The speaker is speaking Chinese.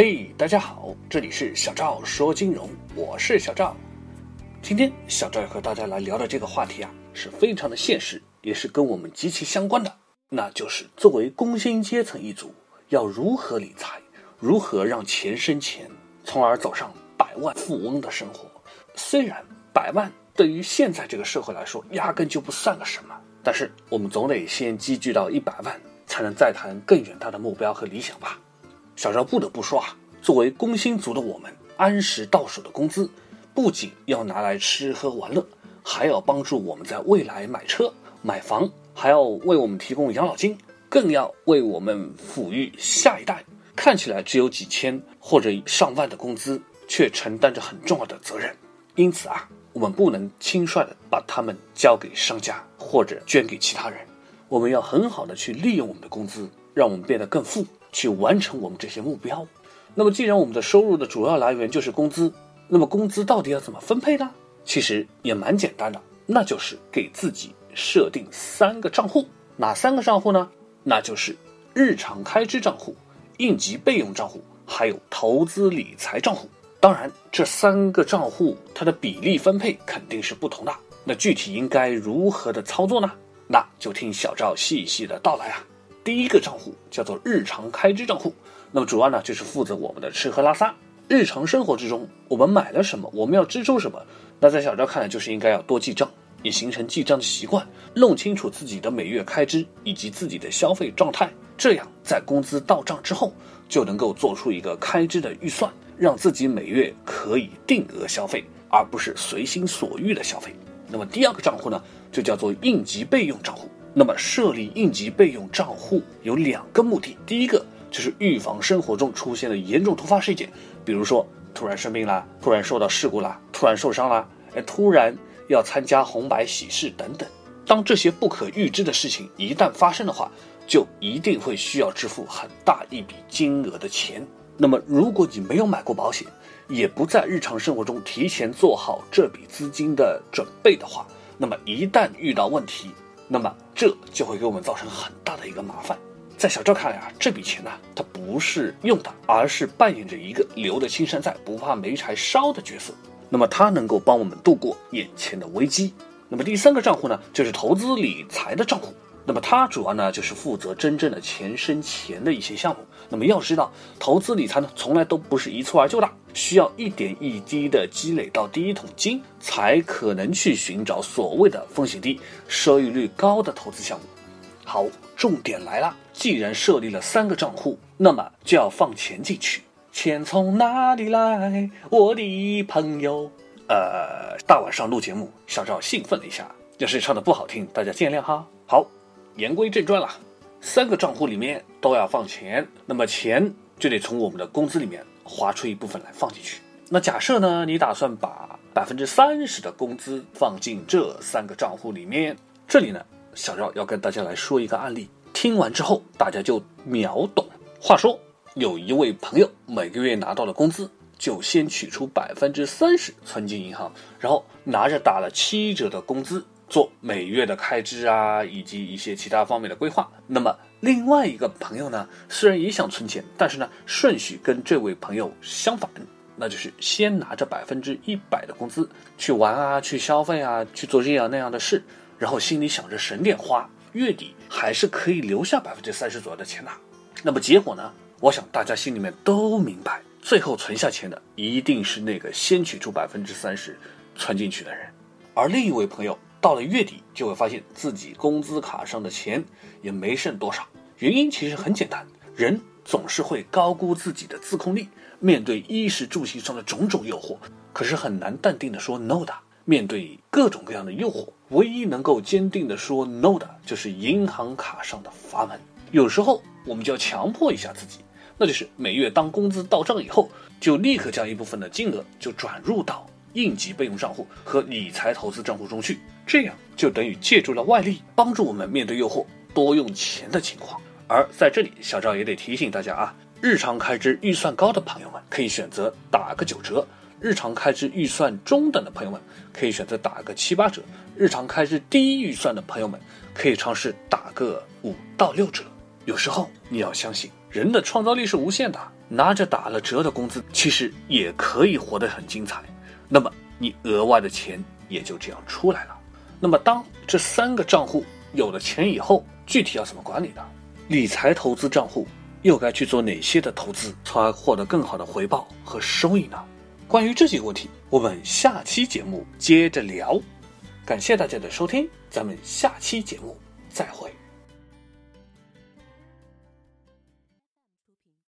嘿，大家好，这里是小赵说金融，我是小赵。今天小赵要和大家来聊的这个话题啊，是非常的现实，也是跟我们极其相关的，那就是作为工薪阶层一族，要如何理财，如何让钱生钱，从而走上百万富翁的生活。虽然百万对于现在这个社会来说，压根就不算个什么，但是我们总得先积聚到一百万，才能再谈更远大的目标和理想吧。小赵不得不说啊，作为工薪族的我们，按时到手的工资，不仅要拿来吃喝玩乐，还要帮助我们在未来买车买房，还要为我们提供养老金，更要为我们抚育下一代。看起来只有几千或者上万的工资，却承担着很重要的责任。因此啊，我们不能轻率的把他们交给商家或者捐给其他人，我们要很好的去利用我们的工资，让我们变得更富。去完成我们这些目标。那么，既然我们的收入的主要来源就是工资，那么工资到底要怎么分配呢？其实也蛮简单的，那就是给自己设定三个账户。哪三个账户呢？那就是日常开支账户、应急备用账户，还有投资理财账户。当然，这三个账户它的比例分配肯定是不同的。那具体应该如何的操作呢？那就听小赵细细的道来啊。第一个账户叫做日常开支账户，那么主要呢就是负责我们的吃喝拉撒。日常生活之中，我们买了什么，我们要支出什么，那在小赵看来就是应该要多记账，以形成记账的习惯，弄清楚自己的每月开支以及自己的消费状态，这样在工资到账之后，就能够做出一个开支的预算，让自己每月可以定额消费，而不是随心所欲的消费。那么第二个账户呢，就叫做应急备用账户。那么设立应急备用账户有两个目的，第一个就是预防生活中出现的严重突发事件，比如说突然生病啦，突然受到事故啦，突然受伤啦，哎，突然要参加红白喜事等等。当这些不可预知的事情一旦发生的话，就一定会需要支付很大一笔金额的钱。那么如果你没有买过保险，也不在日常生活中提前做好这笔资金的准备的话，那么一旦遇到问题，那么这就会给我们造成很大的一个麻烦。在小赵看来啊，这笔钱呢，它不是用的，而是扮演着一个留得青山在，不怕没柴烧的角色。那么它能够帮我们度过眼前的危机。那么第三个账户呢，就是投资理财的账户。那么它主要呢就是负责真正的钱生钱的一些项目。那么要知道，投资理财呢从来都不是一蹴而就的，需要一点一滴的积累到第一桶金，才可能去寻找所谓的风险低、收益率高的投资项目。好，重点来了，既然设立了三个账户，那么就要放钱进去。钱从哪里来，我的朋友？呃，大晚上录节目，小赵兴奋了一下，要是唱的不好听，大家见谅哈。好。言归正传了，三个账户里面都要放钱，那么钱就得从我们的工资里面划出一部分来放进去。那假设呢，你打算把百分之三十的工资放进这三个账户里面，这里呢，小赵要跟大家来说一个案例，听完之后大家就秒懂。话说，有一位朋友每个月拿到了工资，就先取出百分之三十存进银行，然后拿着打了七折的工资。做每月的开支啊，以及一些其他方面的规划。那么另外一个朋友呢，虽然也想存钱，但是呢，顺序跟这位朋友相反，那就是先拿着百分之一百的工资去玩啊，去消费啊，去做这样那样的事，然后心里想着省点花，月底还是可以留下百分之三十左右的钱的。那么结果呢，我想大家心里面都明白，最后存下钱的一定是那个先取出百分之三十存进去的人，而另一位朋友。到了月底，就会发现自己工资卡上的钱也没剩多少。原因其实很简单，人总是会高估自己的自控力，面对衣食住行上的种种诱惑，可是很难淡定的说 no 的。面对各种各样的诱惑，唯一能够坚定的说 no 的，就是银行卡上的阀门。有时候我们就要强迫一下自己，那就是每月当工资到账以后，就立刻将一部分的金额就转入到。应急备用账户和理财投资账户中去，这样就等于借助了外力，帮助我们面对诱惑多用钱的情况。而在这里，小赵也得提醒大家啊，日常开支预算高的朋友们可以选择打个九折；日常开支预算中等的朋友们可以选择打个七八折；日常开支低预算的朋友们可以尝试打个五到六折。有时候你要相信，人的创造力是无限的，拿着打了折的工资，其实也可以活得很精彩。那么你额外的钱也就这样出来了。那么当这三个账户有了钱以后，具体要怎么管理呢？理财投资账户又该去做哪些的投资，从而获得更好的回报和收益呢？关于这几个问题，我们下期节目接着聊。感谢大家的收听，咱们下期节目再会。